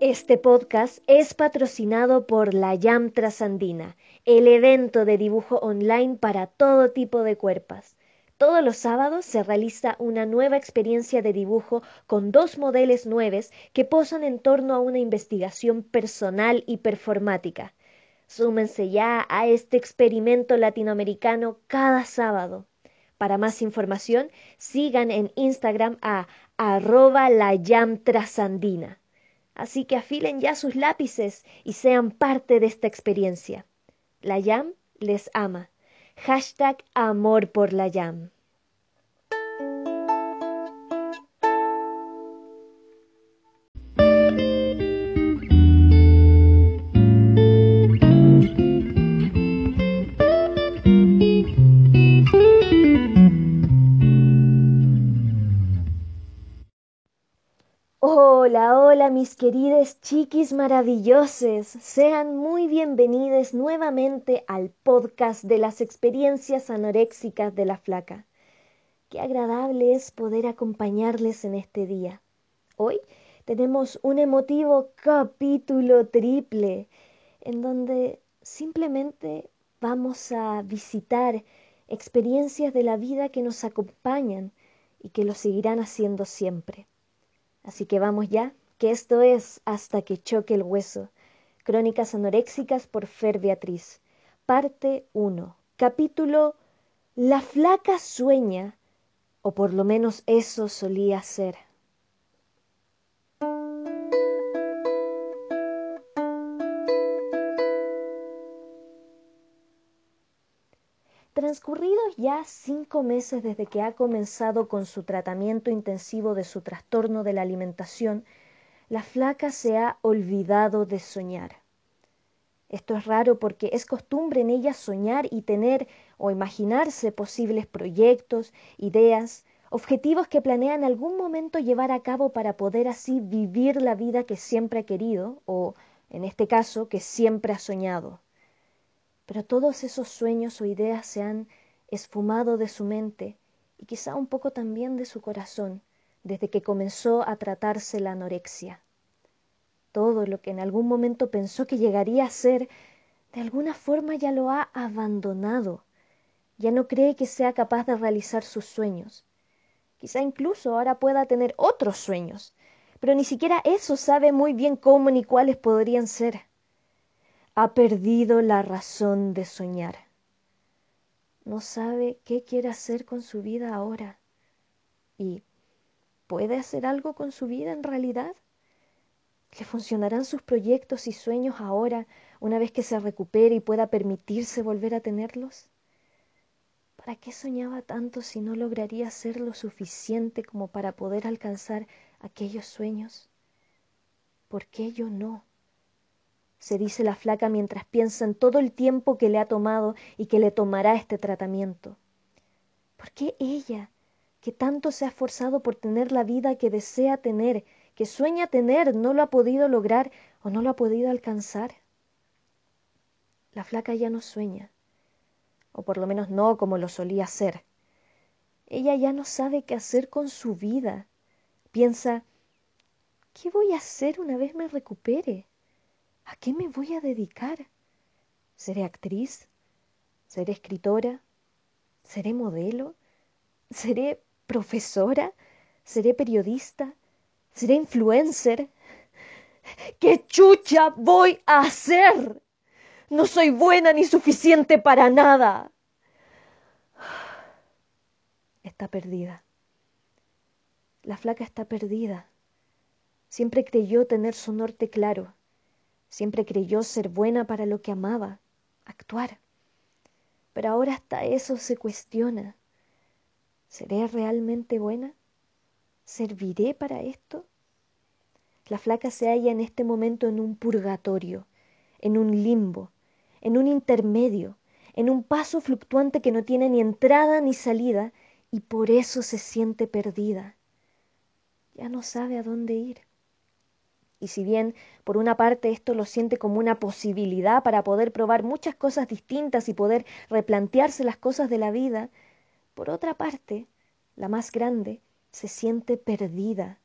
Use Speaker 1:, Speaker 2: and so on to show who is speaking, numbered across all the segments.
Speaker 1: Este podcast es patrocinado por la YAM Trasandina, el evento de dibujo online para todo tipo de cuerpos. Todos los sábados se realiza una nueva experiencia de dibujo con dos modelos nuevos que posan en torno a una investigación personal y performática. Súmense ya a este experimento latinoamericano cada sábado. Para más información, sigan en Instagram a arroba la trasandina. Así que afilen ya sus lápices y sean parte de esta experiencia. La YAM les ama. Hashtag amor por la YAM. Mis queridos chiquis maravilloses. Sean muy bienvenidos nuevamente al podcast de las experiencias anoréxicas de la flaca. Qué agradable es poder acompañarles en este día. Hoy tenemos un emotivo capítulo triple en donde simplemente vamos a visitar experiencias de la vida que nos acompañan y que lo seguirán haciendo siempre. Así que vamos ya, que esto es Hasta que choque el hueso. Crónicas anoréxicas por Fer Beatriz. Parte 1. Capítulo La flaca sueña, o por lo menos eso solía ser. Transcurridos ya cinco meses desde que ha comenzado con su tratamiento intensivo de su trastorno de la alimentación, la flaca se ha olvidado de soñar. Esto es raro porque es costumbre en ella soñar y tener o imaginarse posibles proyectos, ideas, objetivos que planea en algún momento llevar a cabo para poder así vivir la vida que siempre ha querido o, en este caso, que siempre ha soñado pero todos esos sueños o ideas se han esfumado de su mente y quizá un poco también de su corazón desde que comenzó a tratarse la anorexia. Todo lo que en algún momento pensó que llegaría a ser, de alguna forma ya lo ha abandonado. Ya no cree que sea capaz de realizar sus sueños. Quizá incluso ahora pueda tener otros sueños, pero ni siquiera eso sabe muy bien cómo ni cuáles podrían ser ha perdido la razón de soñar. No sabe qué quiere hacer con su vida ahora. ¿Y puede hacer algo con su vida en realidad? ¿Le funcionarán sus proyectos y sueños ahora, una vez que se recupere y pueda permitirse volver a tenerlos? ¿Para qué soñaba tanto si no lograría hacer lo suficiente como para poder alcanzar aquellos sueños? ¿Por qué yo no? se dice la flaca mientras piensa en todo el tiempo que le ha tomado y que le tomará este tratamiento. ¿Por qué ella, que tanto se ha esforzado por tener la vida que desea tener, que sueña tener, no lo ha podido lograr o no lo ha podido alcanzar? La flaca ya no sueña, o por lo menos no como lo solía hacer. Ella ya no sabe qué hacer con su vida. Piensa, ¿qué voy a hacer una vez me recupere? ¿A qué me voy a dedicar? ¿Seré actriz? ¿Seré escritora? ¿Seré modelo? ¿Seré profesora? ¿Seré periodista? ¿Seré influencer? ¿Qué chucha voy a hacer? No soy buena ni suficiente para nada. Está perdida. La flaca está perdida. Siempre creyó tener su norte claro Siempre creyó ser buena para lo que amaba, actuar. Pero ahora hasta eso se cuestiona. ¿Seré realmente buena? ¿Serviré para esto? La flaca se halla en este momento en un purgatorio, en un limbo, en un intermedio, en un paso fluctuante que no tiene ni entrada ni salida y por eso se siente perdida. Ya no sabe a dónde ir. Y si bien por una parte esto lo siente como una posibilidad para poder probar muchas cosas distintas y poder replantearse las cosas de la vida, por otra parte, la más grande, se siente perdida,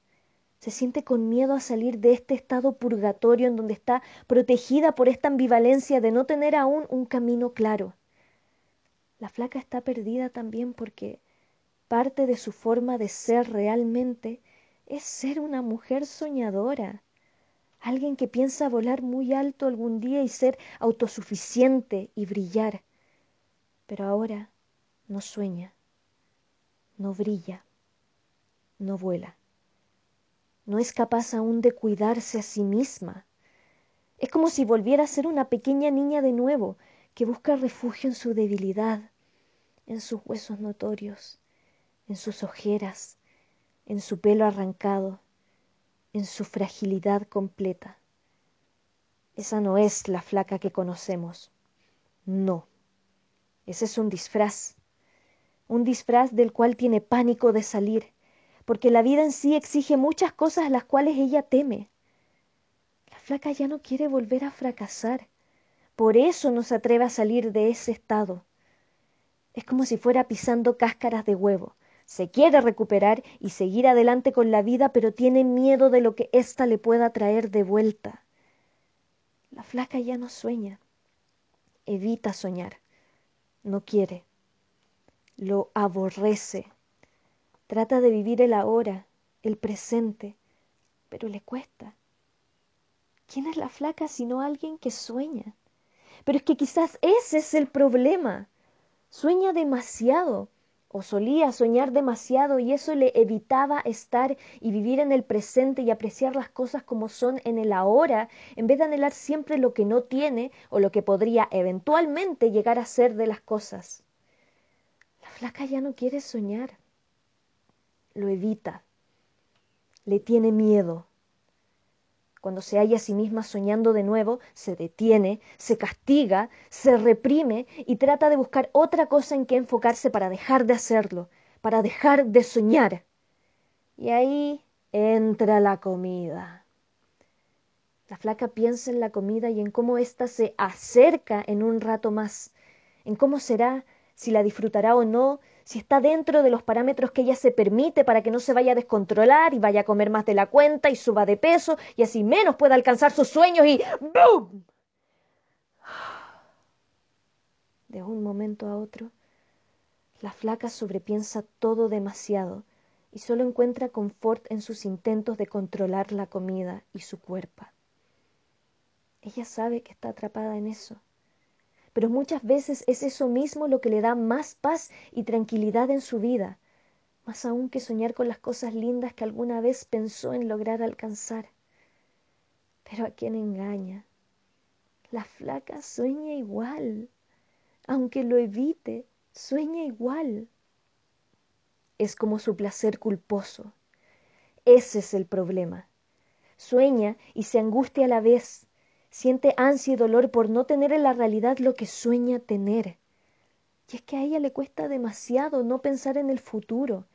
Speaker 1: Se siente con miedo a salir de este estado purgatorio en donde está protegida por esta ambivalencia de no tener aún un camino claro. La flaca está perdida también porque parte de su forma de ser realmente es ser una mujer soñadora, alguien que piensa volar muy alto algún día y ser autosuficiente y brillar. Pero ahora no sueña, no brilla, no vuela. No es capaz aún de cuidarse a sí misma. Es como si volviera a ser una pequeña niña de nuevo, que busca refugio en su debilidad, en sus huesos notorios, en sus ojeras, en su pelo arrancado, en su fragilidad completa. Esa no es la flaca que conocemos. No. Ese es un disfraz. Un disfraz del cual tiene pánico de salir, porque la vida en sí exige muchas cosas a las cuales ella teme. La flaca ya no quiere volver a fracasar. Por eso no se atreve a salir de ese estado. Es como si fuera pisando cáscaras de huevo. Se quiere recuperar y seguir adelante con la vida, pero tiene miedo de lo que ésta le pueda traer de vuelta. La flaca ya no sueña, evita soñar, no quiere, lo aborrece, trata de vivir el ahora, el presente, pero le cuesta. ¿Quién es la flaca sino alguien que sueña? Pero es que quizás ese es el problema. Sueña demasiado o solía soñar demasiado y eso le evitaba estar y vivir en el presente y apreciar las cosas como son en el ahora, en vez de anhelar siempre lo que no tiene o lo que podría eventualmente llegar a ser de las cosas. La flaca ya no quiere soñar, lo evita, le tiene miedo. Cuando se halla a sí misma soñando de nuevo, se detiene, se castiga, se reprime y trata de buscar otra cosa en que enfocarse para dejar de hacerlo, para dejar de soñar. Y ahí entra la comida. La flaca piensa en la comida y en cómo ésta se acerca en un rato más, en cómo será, si la disfrutará o no, si está dentro de los parámetros que ella se permite para que no se vaya a descontrolar y vaya a comer más de la cuenta y suba de peso y así menos pueda alcanzar sus sueños y ¡boom! De un momento a otro, la flaca sobrepiensa todo demasiado y solo encuentra confort en sus intentos de controlar la comida y su cuerpo. Ella sabe que está atrapada en eso pero muchas veces es eso mismo lo que le da más paz y tranquilidad en su vida, más aún que soñar con las cosas lindas que alguna vez pensó en lograr alcanzar. Pero a quién engaña. La flaca sueña igual, aunque lo evite, sueña igual. Es como su placer culposo. Ese es el problema. Sueña y se angustia a la vez, siente ansia y dolor por no tener en la realidad lo que sueña tener. Y es que a ella le cuesta demasiado no pensar en el futuro,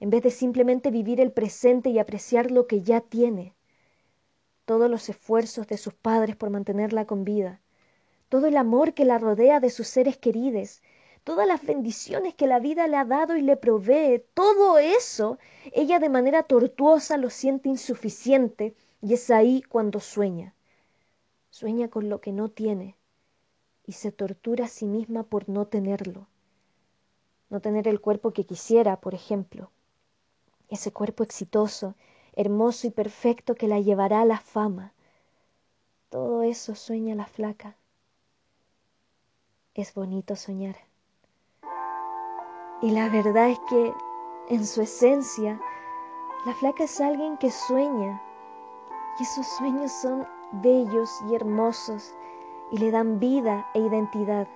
Speaker 1: en vez de simplemente vivir el presente y apreciar lo que ya tiene. Todos los esfuerzos de sus padres por mantenerla con vida, todo el amor que la rodea de sus seres queridos, todas las bendiciones que la vida le ha dado y le provee, todo eso, ella de manera tortuosa lo siente insuficiente y es ahí cuando sueña sueña con lo que no tiene y se tortura a sí misma por no tenerlo. No tener el cuerpo que quisiera, por ejemplo. Ese cuerpo exitoso, hermoso y perfecto que la llevará a la fama. Todo eso sueña la flaca. Es bonito soñar. Y la verdad es que, en su esencia, la flaca es alguien que sueña. Y esos sueños son bellos y hermosos y le dan vida e identidad.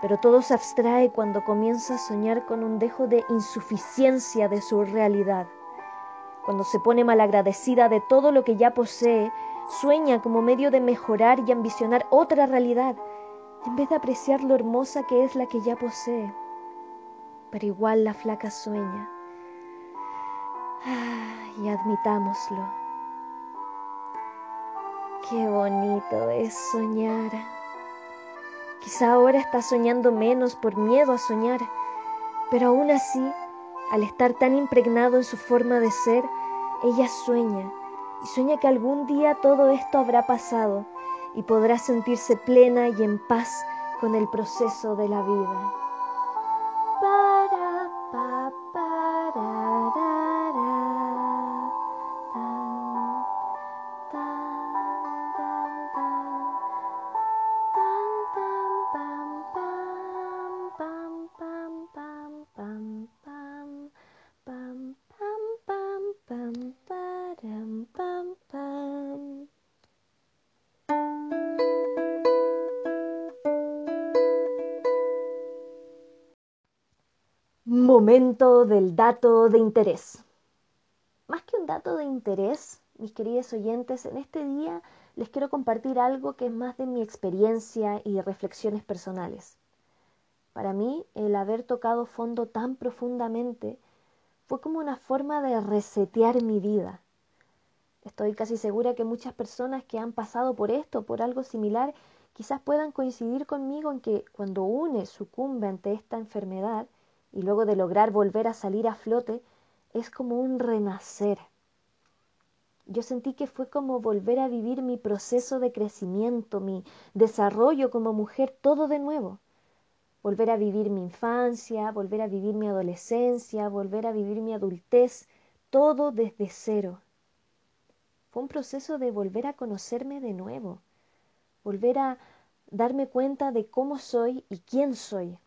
Speaker 1: Pero todo se abstrae cuando comienza a soñar con un dejo de insuficiencia de su realidad. Cuando se pone malagradecida de todo lo que ya posee, sueña como medio de mejorar y ambicionar otra realidad, en vez de apreciar lo hermosa que es la que ya posee. Pero igual la flaca sueña. y admitámoslo Qué bonito es soñar. Quizá ahora está soñando menos por miedo a soñar, pero aún así, al estar tan impregnado en su forma de ser, Ella sueña y sueña que algún día todo esto habrá pasado y podrá sentirse plena y en paz con el proceso de la vida. Momento del dato de interés. Más que un dato de interés, mis queridos oyentes, en este día les quiero compartir algo que es más de mi experiencia y reflexiones personales. Para mí, el haber tocado fondo tan profundamente fue como una forma de resetear mi vida. Estoy casi segura que muchas personas que han pasado por esto, por algo similar, quizás puedan coincidir conmigo en que cuando une sucumbe ante esta enfermedad, y luego de lograr volver a salir a flote, es como un renacer. Yo sentí que fue como volver a vivir mi proceso de crecimiento, mi desarrollo como mujer, todo de nuevo. Volver a vivir mi infancia, volver a vivir mi adolescencia, volver a vivir mi adultez, todo desde cero. Fue un proceso de volver a conocerme de nuevo, volver a darme cuenta de cómo soy y quién soy,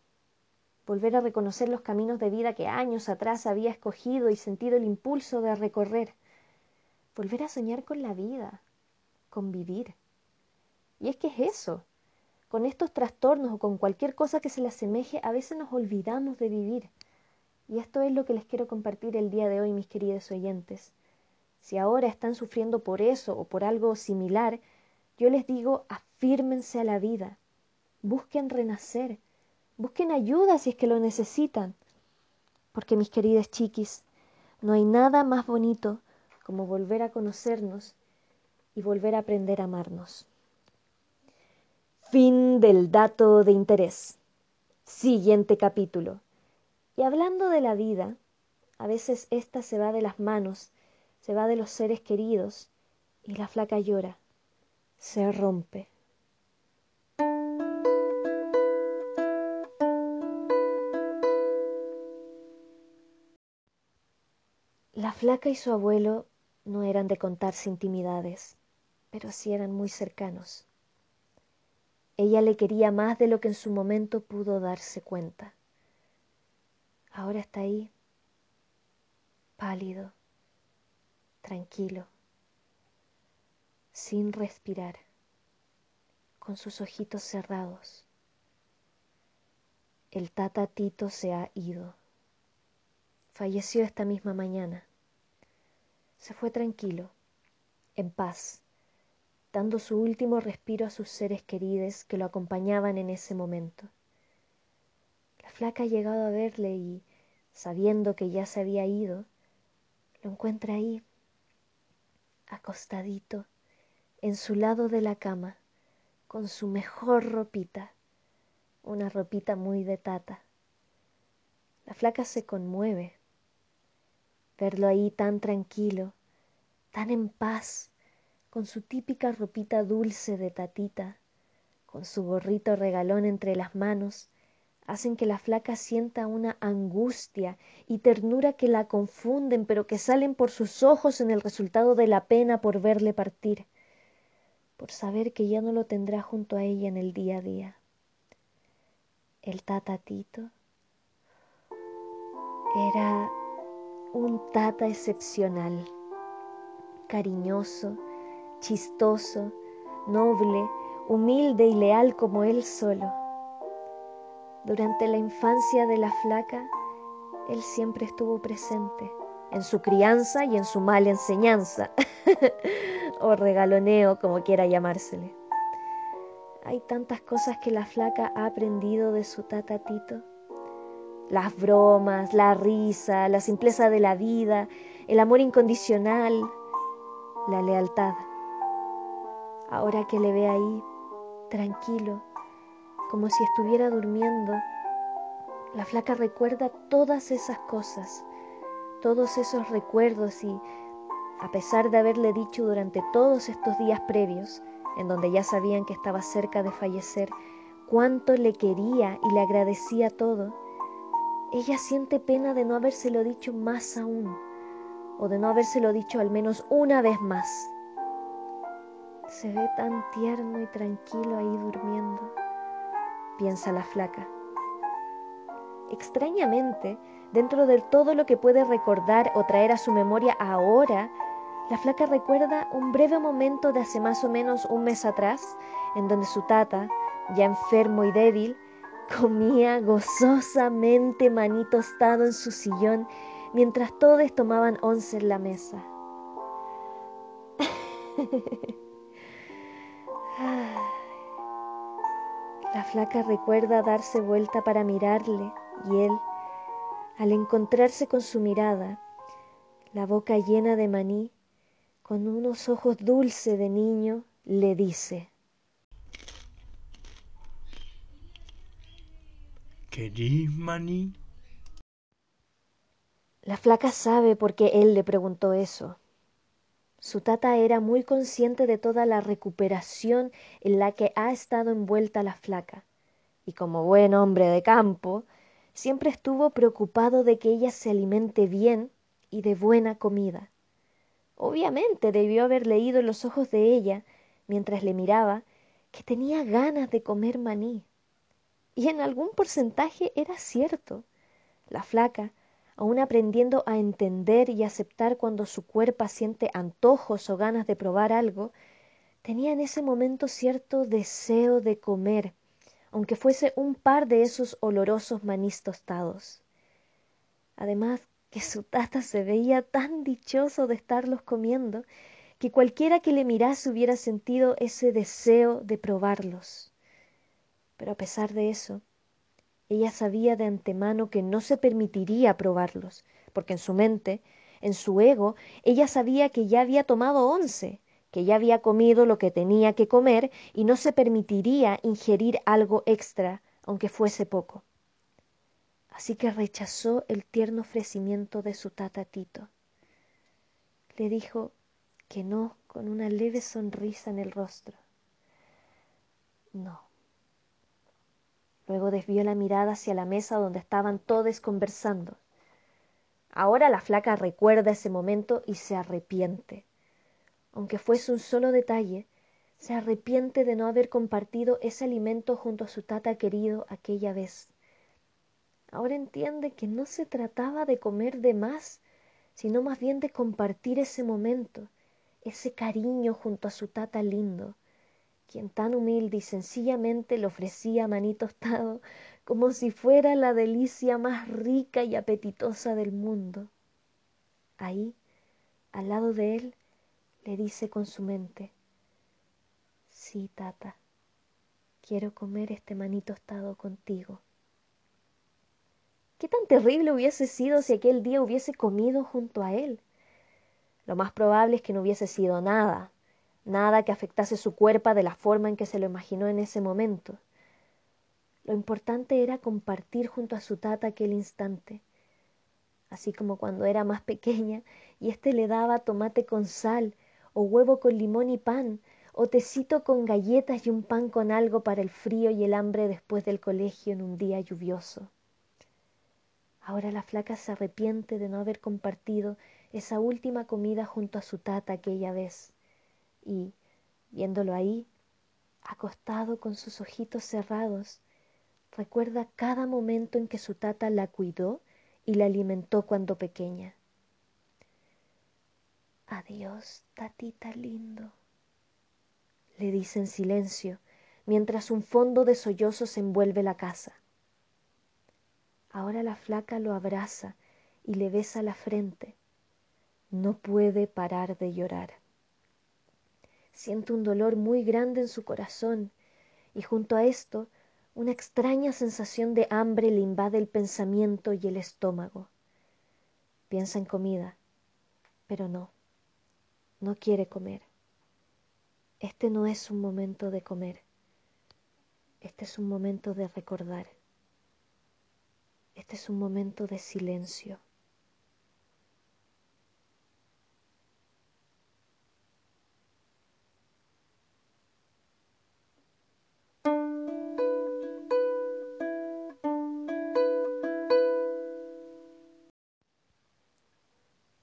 Speaker 1: volver a reconocer los caminos de vida que años atrás había escogido y sentido el impulso de recorrer, volver a soñar con la vida, con vivir. Y es que es eso, con estos trastornos o con cualquier cosa que se le asemeje, a veces nos olvidamos de vivir. Y esto es lo que les quiero compartir el día de hoy, mis queridos oyentes. Si ahora están sufriendo por eso o por algo similar, yo les digo, afírmense a la vida, busquen renacer, Busquen ayuda si es que lo necesitan. Porque mis queridas chiquis, no hay nada más bonito como volver a conocernos y volver a aprender a amarnos. Fin del dato de interés. Siguiente capítulo. Y hablando de la vida, a veces ésta se va de las manos, se va de los seres queridos, y la flaca llora, se rompe. La flaca y su abuelo no eran de contarse intimidades, pero sí eran muy cercanos. Ella le quería más de lo que en su momento pudo darse cuenta. Ahora está ahí, pálido, tranquilo, sin respirar, con sus ojitos cerrados. El tata Tito se ha ido. Falleció esta misma mañana. Se fue tranquilo, en paz, dando su último respiro a sus seres queridos que lo acompañaban en ese momento. La flaca ha llegado a verle y, sabiendo que ya se había ido, lo encuentra ahí, acostadito, en su lado de la cama, con su mejor ropita, una ropita muy de tata. La flaca se conmueve, verlo ahí tan tranquilo, tan en paz, con su típica ropita dulce de tatita, con su gorrito regalón entre las manos, hacen que la flaca sienta una angustia y ternura que la confunden, pero que salen por sus ojos en el resultado de la pena por verle partir, por saber que ya no lo tendrá junto a ella en el día a día. El tatatito era un tata excepcional, cariñoso, chistoso, noble, humilde y leal como él solo. Durante la infancia de la flaca, él siempre estuvo presente, en su crianza y en su mala enseñanza, o regaloneo, como quiera llamársele. Hay tantas cosas que la flaca ha aprendido de su tata Tito las bromas, la risa, la simpleza de la vida, el amor incondicional, la lealtad. Ahora que le ve ahí, tranquilo, como si estuviera durmiendo, la flaca recuerda todas esas cosas, todos esos recuerdos y a pesar de haberle dicho durante todos estos días previos, en donde ya sabían que estaba cerca de fallecer, cuánto le quería y le agradecía todo, ella siente pena de no habérselo dicho más aún, o de no habérselo dicho al menos una vez más. Se ve tan tierno y tranquilo ahí durmiendo, piensa la flaca. Extrañamente, dentro de todo lo que puede recordar o traer a su memoria ahora, la flaca recuerda un breve momento de hace más o menos un mes atrás, en donde su tata, ya enfermo y débil, comía gozosamente maní tostado en su sillón mientras todos tomaban once en la mesa. La flaca recuerda darse vuelta para mirarle y él, al encontrarse con su mirada, la boca llena de maní, con unos ojos dulces de niño, le dice,
Speaker 2: ¿Querís maní?
Speaker 1: La flaca sabe por qué él le preguntó eso. Su tata era muy consciente de toda la recuperación en la que ha estado envuelta la flaca, y como buen hombre de campo, siempre estuvo preocupado de que ella se alimente bien y de buena comida. Obviamente debió haber leído en los ojos de ella, mientras le miraba, que tenía ganas de comer maní. Y en algún porcentaje era cierto. La flaca, aun aprendiendo a entender y aceptar cuando su cuerpo siente antojos o ganas de probar algo, tenía en ese momento cierto deseo de comer, aunque fuese un par de esos olorosos manís tostados. Además, que su tata se veía tan dichoso de estarlos comiendo, que cualquiera que le mirase hubiera sentido ese deseo de probarlos. Pero a pesar de eso, ella sabía de antemano que no se permitiría probarlos, porque en su mente, en su ego, ella sabía que ya había tomado once, que ya había comido lo que tenía que comer y no se permitiría ingerir algo extra, aunque fuese poco. Así que rechazó el tierno ofrecimiento de su tatatito. Le dijo que no con una leve sonrisa en el rostro. No. Luego desvió la mirada hacia la mesa donde estaban todos conversando. Ahora la flaca recuerda ese momento y se arrepiente. Aunque fuese un solo detalle, se arrepiente de no haber compartido ese alimento junto a su tata querido aquella vez. Ahora entiende que no se trataba de comer de más, sino más bien de compartir ese momento, ese cariño junto a su tata lindo, quien tan humilde y sencillamente le ofrecía maní tostado como si fuera la delicia más rica y apetitosa del mundo. Ahí, al lado de él, le dice con su mente, sí, tata, quiero comer este maní tostado contigo. ¿Qué tan terrible hubiese sido si aquel día hubiese comido junto a él? Lo más probable es que no hubiese sido nada, nada que afectase su cuerpo de la forma en que se lo imaginó en ese momento. Lo importante era compartir junto a su tata aquel instante, así como cuando era más pequeña y éste le daba tomate con sal, o huevo con limón y pan, o tecito con galletas y un pan con algo para el frío y el hambre después del colegio en un día lluvioso. Ahora la flaca se arrepiente de no haber compartido esa última comida junto a su tata aquella vez y, viéndolo ahí, acostado con sus ojitos cerrados, recuerda cada momento en que su tata la cuidó y la alimentó cuando pequeña. Adiós, tatita lindo, le dice en silencio, mientras un fondo de sollozos envuelve la casa. Ahora la flaca lo abraza y le besa la frente. No puede parar de llorar. Siente un dolor muy grande en su corazón y junto a esto una extraña sensación de hambre le invade el pensamiento y el estómago. Piensa en comida, pero no, no quiere comer. Este no es un momento de comer, este es un momento de recordar, este es un momento de silencio.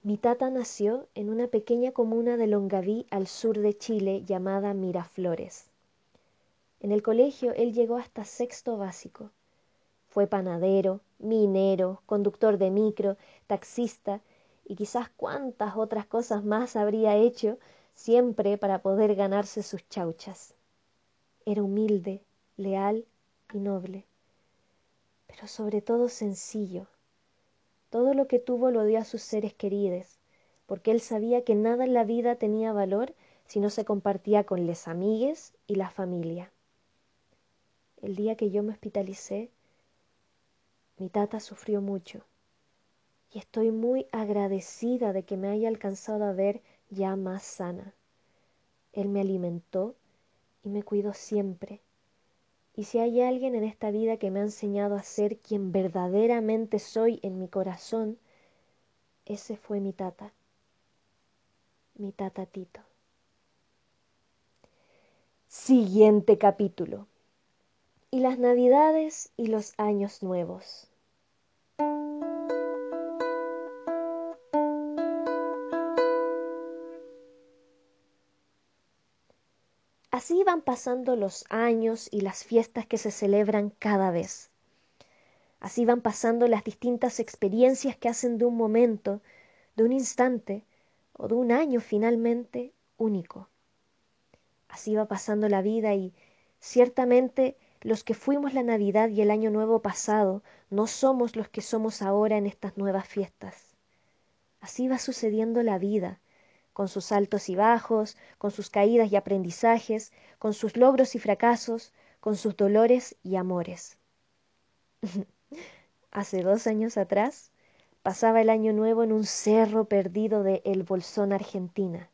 Speaker 1: Mi tata nació en una pequeña comuna de Longaví al sur de Chile llamada Miraflores. En el colegio él llegó hasta sexto básico. Fue panadero, minero, conductor de micro, taxista y quizás cuántas otras cosas más habría hecho siempre para poder ganarse sus chauchas. Era humilde, leal y noble, pero sobre todo sencillo. Todo lo que tuvo lo dio a sus seres queridos, porque él sabía que nada en la vida tenía valor si no se compartía con les amigues y la familia. El día que yo me hospitalicé, mi tata sufrió mucho y estoy muy agradecida de que me haya alcanzado a ver ya más sana. Él me alimentó y me cuidó siempre. Y si hay alguien en esta vida que me ha enseñado a ser quien verdaderamente soy en mi corazón, ese fue mi tata, mi tata Tito. Siguiente capítulo y las navidades y los años nuevos. Así van pasando los años y las fiestas que se celebran cada vez. Así van pasando las distintas experiencias que hacen de un momento, de un instante o de un año finalmente único. Así va pasando la vida y ciertamente los que fuimos la Navidad y el Año Nuevo pasado no somos los que somos ahora en estas nuevas fiestas. Así va sucediendo la vida, con sus altos y bajos, con sus caídas y aprendizajes, con sus logros y fracasos, con sus dolores y amores. Hace dos años atrás pasaba el año nuevo en un cerro perdido de El Bolsón, Argentina.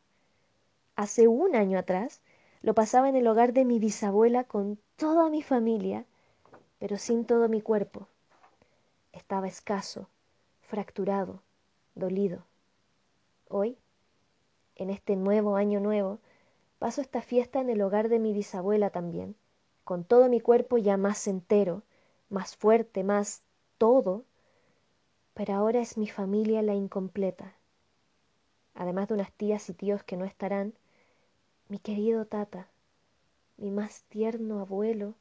Speaker 1: Hace un año atrás lo pasaba en el hogar de mi bisabuela con toda mi familia, pero sin todo mi cuerpo. Estaba escaso, fracturado, dolido. Hoy, en este nuevo año nuevo, paso esta fiesta en el hogar de mi bisabuela también, con todo mi cuerpo ya más entero, más fuerte, más todo, pero ahora es mi familia la incompleta. Además de unas tías y tíos que no estarán, mi querido tata, mi más tierno abuelo,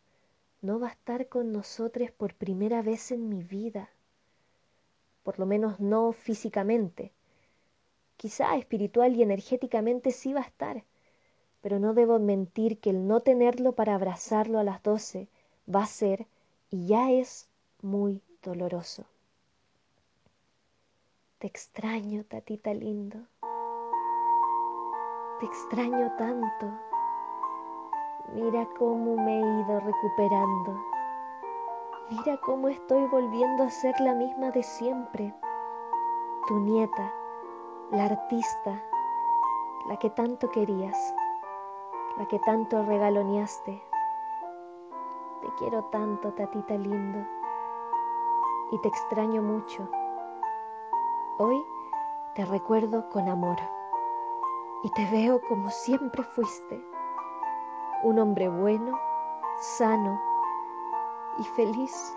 Speaker 1: no va a estar con nosotros por primera vez en mi vida, por lo menos no físicamente. Quizá espiritual y energéticamente sí va a estar, pero no debo mentir que el no tenerlo para abrazarlo a las doce va a ser y ya es muy doloroso. Te extraño, tatita lindo. Te extraño tanto. Mira cómo me he ido recuperando. Mira cómo estoy volviendo a ser la misma de siempre. Tu nieta, la artista, la que tanto querías, la que tanto regaloneaste. Te quiero tanto, tatita lindo, y te extraño mucho. Hoy te recuerdo con amor y te veo como siempre fuiste, un hombre bueno, sano y feliz.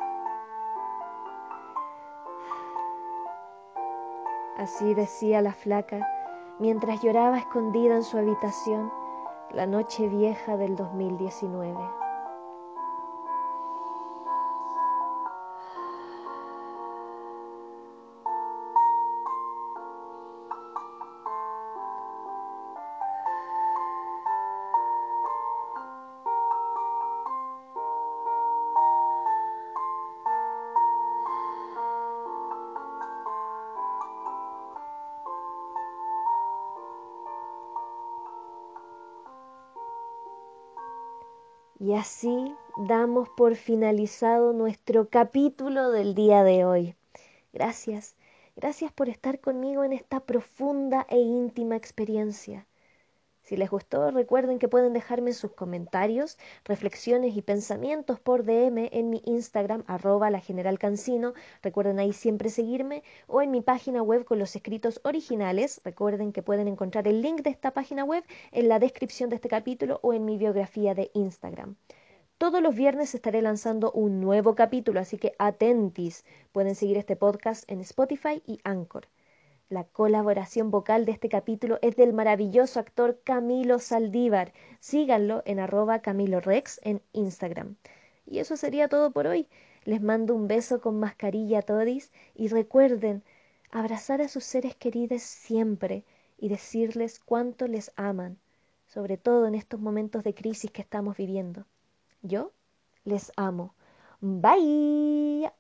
Speaker 1: Así decía la flaca mientras lloraba escondida en su habitación la noche vieja del 2019. Y así damos por finalizado nuestro capítulo del día de hoy. Gracias, gracias por estar conmigo en esta profunda e íntima experiencia. Si les gustó, recuerden que pueden dejarme sus comentarios, reflexiones y pensamientos por DM en mi Instagram, arroba la general Cancino. Recuerden ahí siempre seguirme o en mi página web con los escritos originales. Recuerden que pueden encontrar el link de esta página web en la descripción de este capítulo o en mi biografía de Instagram. Todos los viernes estaré lanzando un nuevo capítulo, así que atentis. Pueden seguir este podcast en Spotify y Anchor. La colaboración vocal de este capítulo es del maravilloso actor Camilo Saldívar. Síganlo en arroba Camilo Rex en Instagram. Y eso sería todo por hoy. Les mando un beso con mascarilla a todos y recuerden abrazar a sus seres queridos siempre y decirles cuánto les aman, sobre todo en estos momentos de crisis que estamos viviendo. Yo les amo. Bye.